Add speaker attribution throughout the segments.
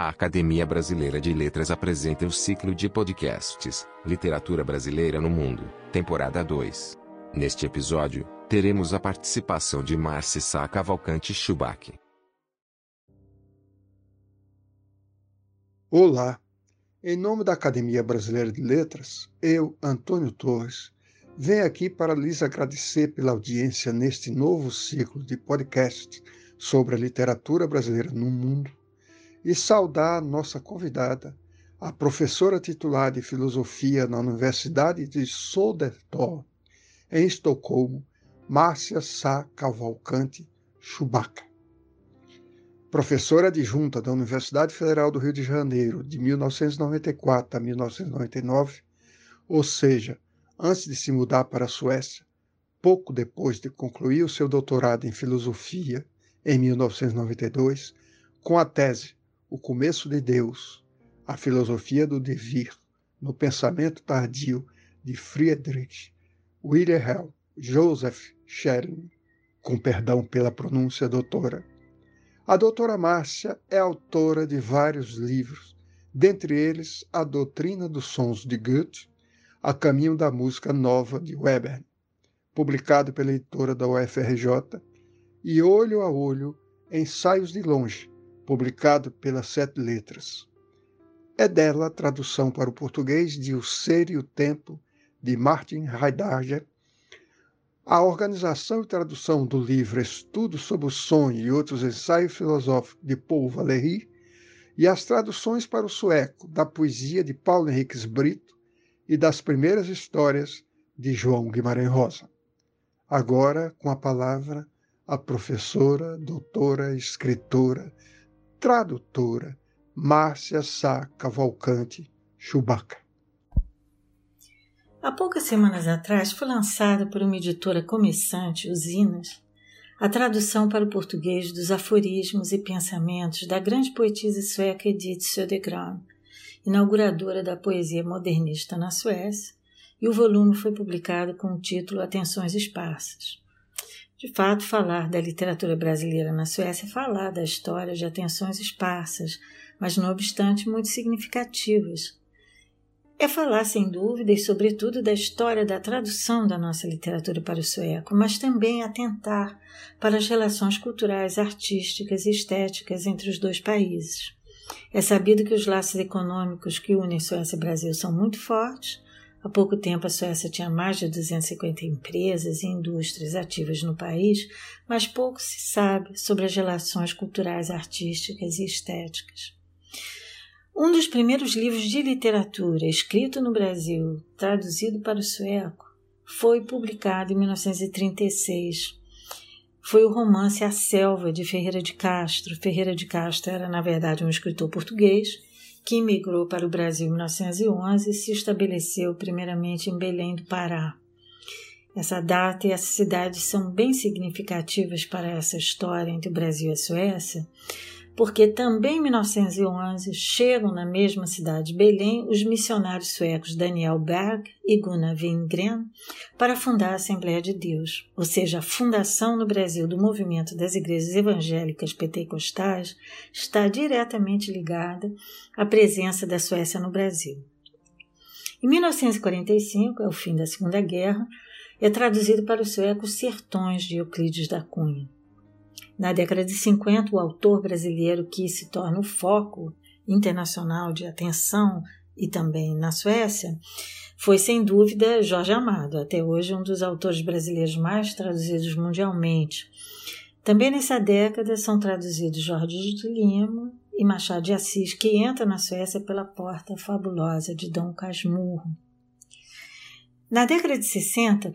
Speaker 1: A Academia Brasileira de Letras apresenta o ciclo de podcasts Literatura Brasileira no Mundo, temporada 2. Neste episódio, teremos a participação de Márcia Sá Cavalcante Chubac.
Speaker 2: Olá! Em nome da Academia Brasileira de Letras, eu, Antônio Torres, venho aqui para lhes agradecer pela audiência neste novo ciclo de podcast sobre a literatura brasileira no mundo e saudar nossa convidada, a professora titular de filosofia na Universidade de Södertörn, em Estocolmo, Márcia Sá Cavalcante Chewbacca. Professora adjunta da Universidade Federal do Rio de Janeiro de 1994 a 1999, ou seja, antes de se mudar para a Suécia, pouco depois de concluir o seu doutorado em filosofia em 1992, com a tese O Começo de Deus, a filosofia do devir no pensamento tardio de Friedrich Wilhelm Joseph Schelling, com perdão pela pronúncia, doutora. A doutora Márcia é autora de vários livros, dentre eles A Doutrina dos Sons de Goethe, A Caminho da Música Nova de Weber, publicado pela editora da UFRJ, e Olho a Olho, Ensaios de Longe, publicado pela Sete Letras. É dela a tradução para o português de O Ser e o Tempo, de Martin Heidegger, a organização e tradução do livro Estudo sobre o Sonho e outros ensaios filosóficos de Paul Valéry e as traduções para o sueco da poesia de Paulo Henriques Brito e das primeiras histórias de João Guimarães Rosa. Agora, com a palavra, a professora, doutora, escritora, tradutora Márcia Sá Cavalcante Chewbacca.
Speaker 3: Há poucas semanas atrás foi lançada por uma editora começante, Usinas, a tradução para o português dos aforismos e pensamentos da grande poetisa sueca Edith Södergran, inauguradora da poesia modernista na Suécia, e o volume foi publicado com o título Atenções Esparsas. De fato, falar da literatura brasileira na Suécia é falar da história de atenções esparsas, mas não obstante muito significativas, é falar, sem dúvida, e sobretudo da história da tradução da nossa literatura para o sueco, mas também atentar para as relações culturais, artísticas e estéticas entre os dois países. É sabido que os laços econômicos que unem Suécia e Brasil são muito fortes. Há pouco tempo a Suécia tinha mais de 250 empresas e indústrias ativas no país, mas pouco se sabe sobre as relações culturais, artísticas e estéticas. Um dos primeiros livros de literatura escrito no Brasil, traduzido para o sueco, foi publicado em 1936. Foi o romance A Selva, de Ferreira de Castro. Ferreira de Castro era, na verdade, um escritor português que imigrou para o Brasil em 1911 e se estabeleceu primeiramente em Belém do Pará. Essa data e essa cidade são bem significativas para essa história entre o Brasil e a Suécia, porque também em 1911 chegam na mesma cidade de Belém os missionários suecos Daniel Berg e Gunnar Wingren para fundar a Assembleia de Deus, ou seja, a fundação no Brasil do movimento das igrejas evangélicas pentecostais está diretamente ligada à presença da Suécia no Brasil. Em 1945, é o fim da Segunda Guerra, é traduzido para o sueco Sertões de Euclides da Cunha. Na década de 50, o autor brasileiro que se torna o foco internacional de atenção e também na Suécia foi sem dúvida Jorge Amado, até hoje um dos autores brasileiros mais traduzidos mundialmente. Também nessa década são traduzidos Jorge de Lima e Machado de Assis, que entra na Suécia pela porta fabulosa de Dom Casmurro. Na década de 60,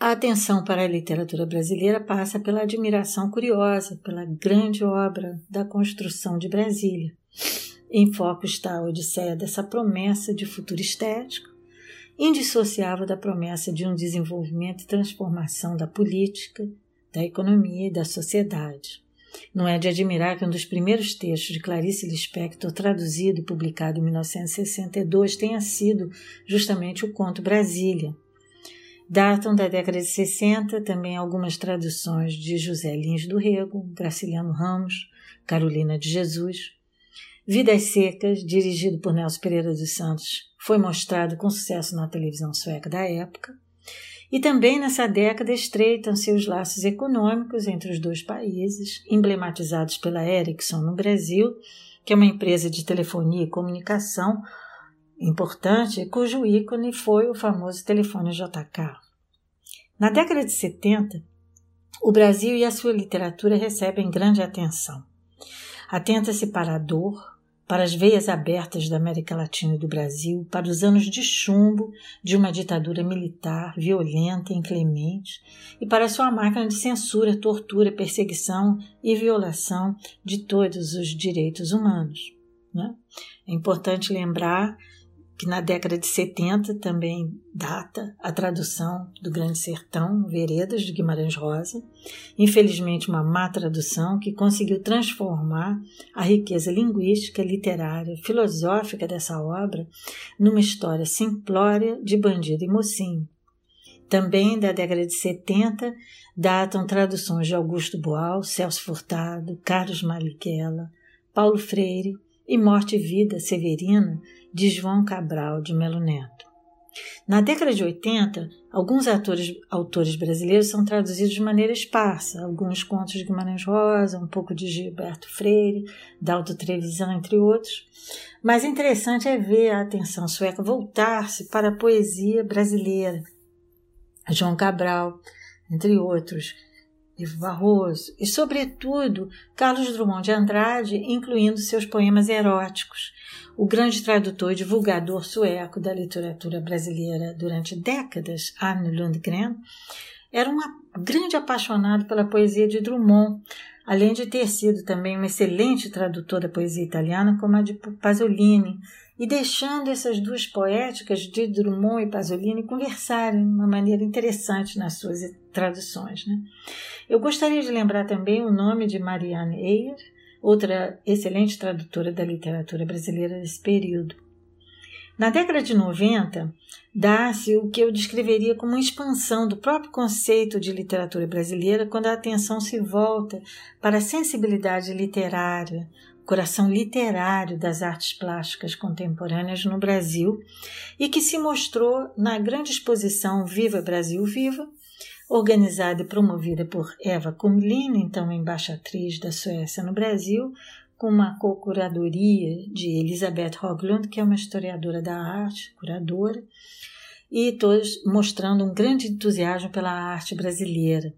Speaker 3: a atenção para a literatura brasileira passa pela admiração curiosa pela grande obra da construção de Brasília. Em foco está a odisseia dessa promessa de futuro estético, indissociável da promessa de um desenvolvimento e transformação da política, da economia e da sociedade. Não é de admirar que um dos primeiros textos de Clarice Lispector, traduzido e publicado em 1962, tenha sido justamente o conto Brasília, Datam da década de 60 também algumas traduções de José Lins do Rego, Graciliano Ramos, Carolina de Jesus. Vidas Secas, dirigido por Nelson Pereira dos Santos, foi mostrado com sucesso na televisão sueca da época. E também nessa década estreitam-se os laços econômicos entre os dois países, emblematizados pela Ericsson no Brasil, que é uma empresa de telefonia e comunicação importante, cujo ícone foi o famoso telefone JK. Na década de 70, o Brasil e a sua literatura recebem grande atenção. Atenta-se para a dor, para as veias abertas da América Latina e do Brasil, para os anos de chumbo de uma ditadura militar violenta e inclemente, e para sua máquina de censura, tortura, perseguição e violação de todos os direitos humanos. Né? É importante lembrar que na década de 70 também data a tradução do Grande Sertão, Veredas, de Guimarães Rosa. Infelizmente, uma má tradução que conseguiu transformar a riqueza linguística, literária, filosófica dessa obra numa história simplória de bandido e mocinho. Também da década de 70 datam traduções de Augusto Boal, Celso Furtado, Carlos Marighella, Paulo Freire e Morte e Vida Severina, de João Cabral de Melo Neto. Na década de 80, alguns atores, autores brasileiros são traduzidos de maneira esparsa, alguns contos de Guimarães Rosa, um pouco de Gilberto Freire, Dalto Trevisan, entre outros. Mas interessante é ver a atenção sueca voltar-se para a poesia brasileira. João Cabral, entre outros, Ivo Barroso e, sobretudo, Carlos Drummond de Andrade, incluindo seus poemas eróticos, o grande tradutor e divulgador sueco da literatura brasileira durante décadas, Arne Lundgren, era um grande apaixonado pela poesia de Drummond, além de ter sido também um excelente tradutor da poesia italiana, como a de Pasolini, e deixando essas duas poéticas de Drummond e Pasolini conversarem de uma maneira interessante nas suas traduções. Né? Eu gostaria de lembrar também o nome de Marianne Eyer, outra excelente tradutora da literatura brasileira desse período. Na década de 90, dá-se o que eu descreveria como uma expansão do próprio conceito de literatura brasileira quando a atenção se volta para a sensibilidade literária, coração literário das artes plásticas contemporâneas no Brasil e que se mostrou na grande exposição Viva Brasil Viva, organizada e promovida por Eva Kumlin, então embaixatriz da Suécia no Brasil, com uma co-curadoria de Elisabeth Hoglund, que é uma historiadora da arte, curadora, e todos mostrando um grande entusiasmo pela arte brasileira.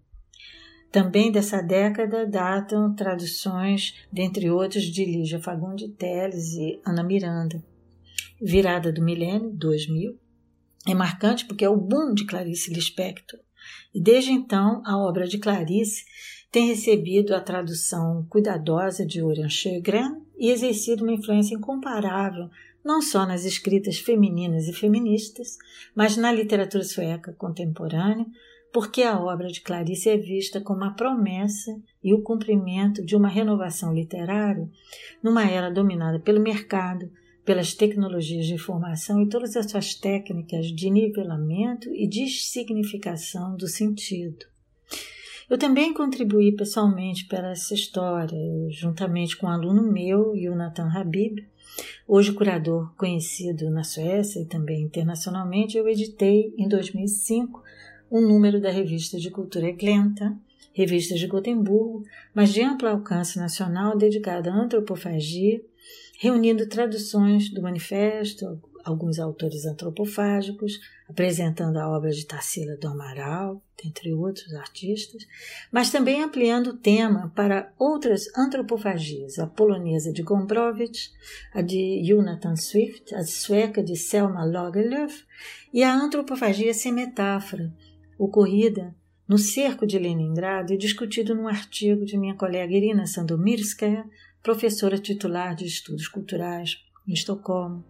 Speaker 3: Também dessa década datam traduções, dentre outros, de Lígia Fagundes Teles e Ana Miranda. Virada do milênio, 2000, é marcante porque é o boom de Clarice Lispector, e desde então, a obra de Clarice tem recebido a tradução cuidadosa de Orion Sjögren e exercido uma influência incomparável não só nas escritas femininas e feministas, mas na literatura sueca contemporânea, porque a obra de Clarice é vista como a promessa e o cumprimento de uma renovação literária numa era dominada pelo mercado, pelas tecnologias de informação e todas as suas técnicas de nivelamento e de significação do sentido. Eu também contribuí pessoalmente para essa história, juntamente com um aluno meu, Jonathan Habib, hoje curador conhecido na Suécia e também internacionalmente, eu editei em 2005 um número da revista de cultura Glenta, revista de Gotemburgo, mas de amplo alcance nacional dedicada à antropofagia reunindo traduções do manifesto, alguns autores antropofágicos, apresentando a obra de Tarsila do Amaral, entre outros artistas, mas também ampliando o tema para outras antropofagias, a polonesa de Gombrowicz, a de Jonathan Swift, a sueca de Selma Lagerlöf e a antropofagia sem metáfora, ocorrida no cerco de Leningrado e discutido num artigo de minha colega Irina Sandomirskaya, professora titular de Estudos Culturais em Estocolmo.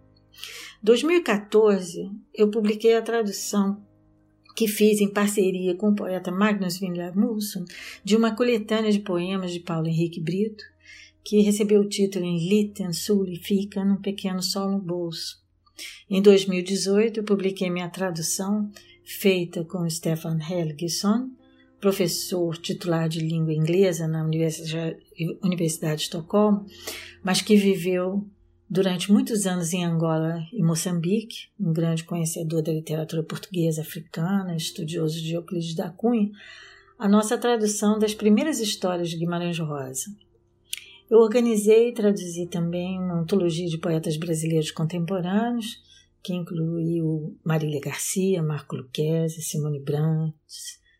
Speaker 3: 2014, eu publiquei a tradução que fiz em parceria com o poeta Magnus Vinglamusson de uma coletânea de poemas de Paulo Henrique Brito, que recebeu o título em Litten Sul e Fica num pequeno sol no bolso. Em 2018, eu publiquei minha tradução, feita com Stefan Helgesson, professor titular de língua inglesa na Universidade, de Estocolmo, mas que viveu durante muitos anos em Angola e Moçambique, um grande conhecedor da literatura portuguesa africana, estudioso de Euclides da Cunha, a nossa tradução das primeiras histórias de Guimarães Rosa. Eu organizei e traduzi também uma antologia de poetas brasileiros contemporâneos, que incluiu Marília Garcia, Marco Luquezzi, Simone Brandt,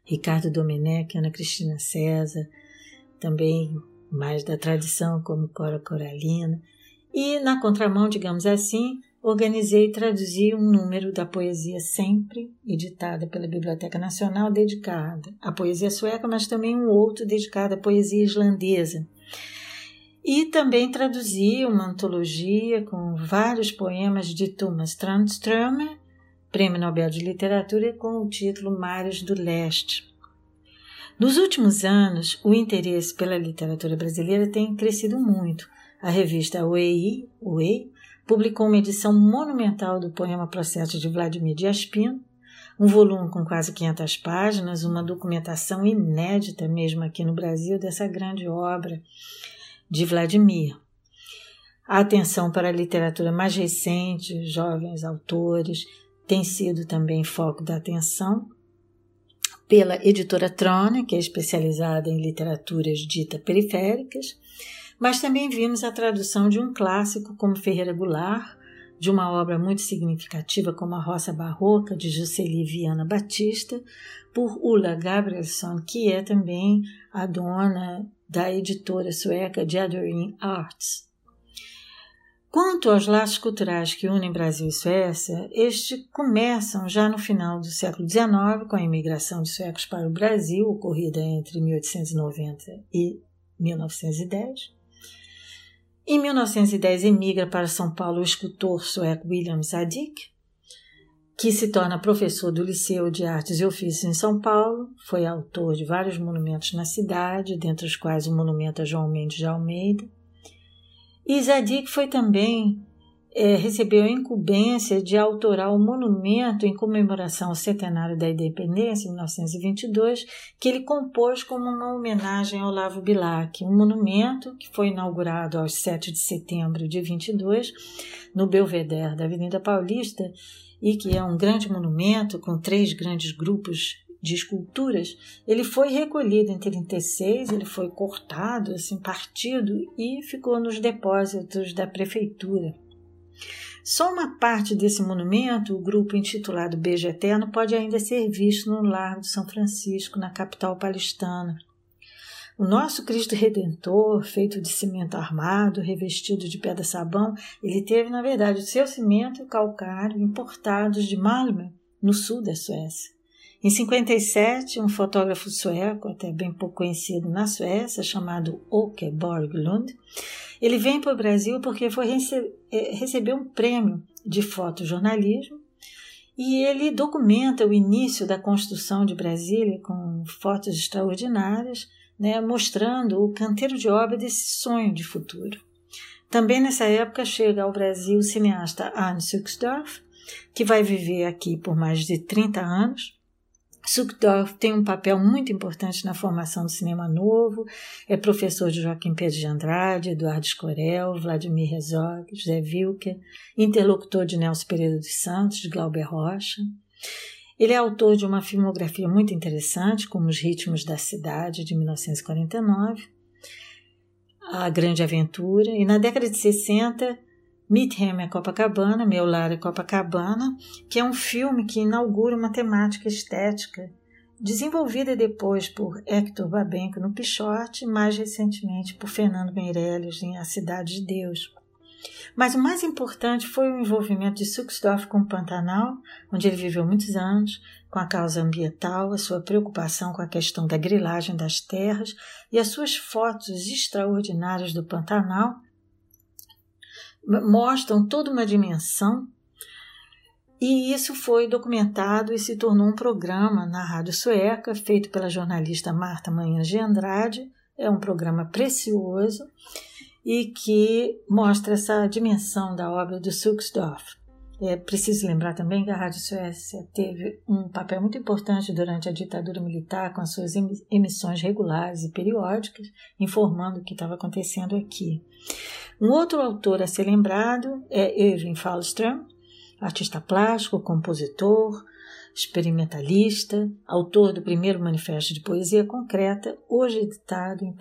Speaker 3: Ricardo Domenech, Ana Cristina César, também mais da tradição, como Cora Coralina. E, na contramão, digamos assim, organizei e traduzi um número da poesia sempre editada pela Biblioteca Nacional dedicada à poesia sueca, mas também um outro dedicado à poesia islandesa. E também traduzi uma antologia com vários poemas de Thomas Tranströmer, Prêmio Nobel de Literatura, com o título Mares do Leste. Nos últimos anos, o interesse pela literatura brasileira tem crescido muito. A revista UEI, UEI publicou uma edição monumental do poema Processo de Vladimir Dias Pino, um volume com quase 500 páginas, uma documentação inédita mesmo aqui no Brasil dessa grande obra de Vladimir. A atenção para a literatura mais recente, jovens autores, tem sido também foco da atenção pela editora Trone, que é especializada em literaturas ditas periféricas, mas também vimos a tradução de um clássico como Ferreira Goulart, de uma obra muito significativa como A Roça Barroca, de Juscelie Viana Batista, por Ulla Gabrielsson, que é também a dona da editora sueca Gathering Arts. Quanto aos laços culturais que unem Brasil e Suécia, estes começam já no final do século XIX, com a imigração de suecos para o Brasil, ocorrida entre 1890 e 1910. Em 1910, emigra para São Paulo o escultor sueco William Zadig, que se torna professor do Liceu de Artes e Ofícios em São Paulo, foi autor de vários monumentos na cidade, dentre os quais o monumento a João Mendes de Almeida. E Zadig foi também é, recebeu a incumbência de autorar o monumento em comemoração ao centenário da independência, em 1922, que ele compôs como uma homenagem ao Olavo Bilac, um monumento que foi inaugurado aos 7 de setembro de 22, no Belvedere da Avenida Paulista, e que é um grande monumento com três grandes grupos de esculturas, ele foi recolhido em 36, ele foi cortado, assim, partido e ficou nos depósitos da prefeitura. Só uma parte desse monumento, o grupo intitulado Beijo Eterno, pode ainda ser visto no Largo de São Francisco, na capital paulistana. O nosso Cristo Redentor, feito de cimento armado, revestido de pedra-sabão, ele teve, na verdade, o seu cimento e calcário importados de Malmö, no sul da Suécia. Em 57, um fotógrafo sueco, até bem pouco conhecido na Suécia, chamado Åke Borglund, ele vem para o Brasil porque foi rece é, receber um prêmio de fotojornalismo e ele documenta o início da construção de Brasília com fotos extraordinárias né, mostrando o canteiro de obra desse sonho de futuro. Também nessa época chega ao Brasil o cineasta Arne Suxdorf, que vai viver aqui por mais de 30 anos. Suxdorf tem um papel muito importante na formação do cinema novo, é professor de Joaquim Pedro de Andrade, Eduardo Escorel, Vladimir Herzog, José Wilker, interlocutor de Nelson Pereira dos Santos, de Glauber Rocha. Ele é autor de uma filmografia muito interessante, como Os Ritmos da Cidade, de 1949, A Grande Aventura, e na década de 60, Midham é Copacabana, Meu Lar é Copacabana, que é um filme que inaugura uma temática estética desenvolvida depois por Hector Babenco no Pichote e mais recentemente por Fernando Meirelles em A Cidade de Deus. Mas o mais importante foi o envolvimento de Suxdorf com o Pantanal, onde ele viveu muitos anos, com a causa ambiental, a sua preocupação com a questão da grilagem das terras e as suas fotos extraordinárias do Pantanal mostram toda uma dimensão e isso foi documentado e se tornou um programa na Rádio Sueca, feito pela jornalista Marta Manhãs de Andrade. É um programa precioso e que mostra essa dimensão da obra do Suxdorf. É preciso lembrar também que a Rádio Suécia teve um papel muito importante durante a ditadura militar com as suas emissões regulares e periódicas, informando o que estava acontecendo aqui. Um outro autor a ser lembrado é Irving Fallström, artista plástico, compositor, experimentalista, autor do primeiro manifesto de poesia concreta, hoje editado em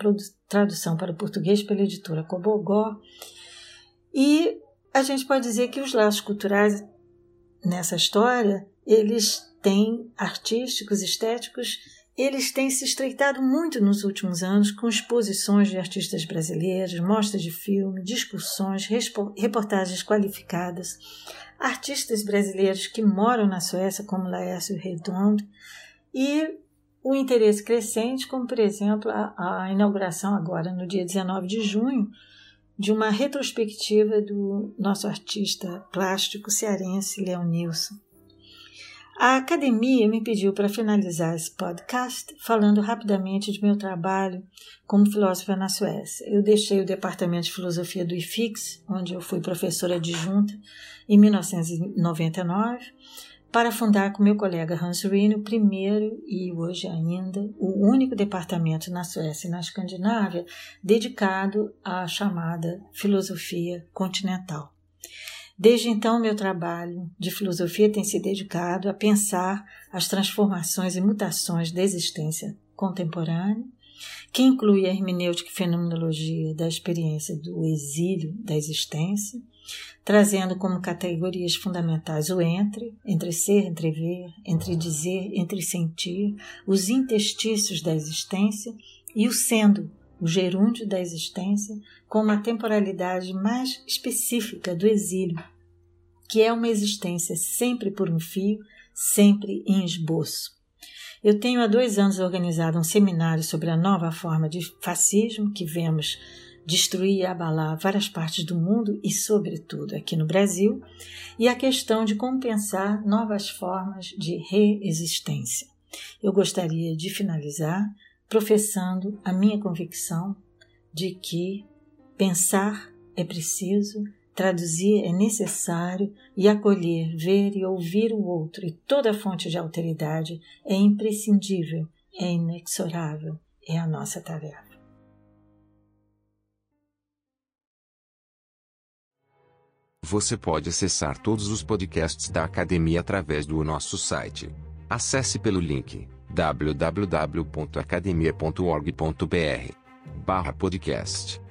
Speaker 3: tradução para o português pela editora Cobogó. E a gente pode dizer que os laços culturais nessa história, eles têm artísticos, estéticos, eles têm se estreitado muito nos últimos anos com exposições de artistas brasileiros, mostras de filme, discussões, reportagens qualificadas, artistas brasileiros que moram na Suécia, como Laércio Redondo, e o interesse crescente, como por exemplo a, a inauguração agora no dia 19 de junho de uma retrospectiva do nosso artista plástico cearense Leonilson. A academia me pediu para finalizar esse podcast falando rapidamente de meu trabalho como filósofa na Suécia. Eu deixei o departamento de filosofia do IFIX, onde eu fui professora adjunta, em 1999 para fundar com meu colega Hans Rine o primeiro e hoje ainda o único departamento na Suécia e na Escandinávia dedicado à chamada filosofia continental. Desde então, meu trabalho de filosofia tem se dedicado a pensar as transformações e mutações da existência contemporânea, que inclui a hermenêutica e fenomenologia da experiência do exílio da existência, trazendo como categorias fundamentais o entre, entre ser, entre ver, entre dizer, entre sentir, os interstícios da existência e o sendo, o gerúndio da existência, com uma temporalidade mais específica do exílio, que é uma existência sempre por um fio, sempre em esboço. Eu tenho há dois anos organizado um seminário sobre a nova forma de fascismo que vemos destruir e abalar várias partes do mundo e, sobretudo, aqui no Brasil, e a questão de compensar novas formas de reexistência. Eu gostaria de finalizar professando a minha convicção de que pensar é preciso, traduzir é necessário e acolher, ver e ouvir o outro e toda fonte de alteridade é imprescindível, é inexorável, é a nossa tarefa.
Speaker 1: Você pode acessar todos os podcasts da academia através do nosso site. Acesse pelo link www.academia.org.br/podcast.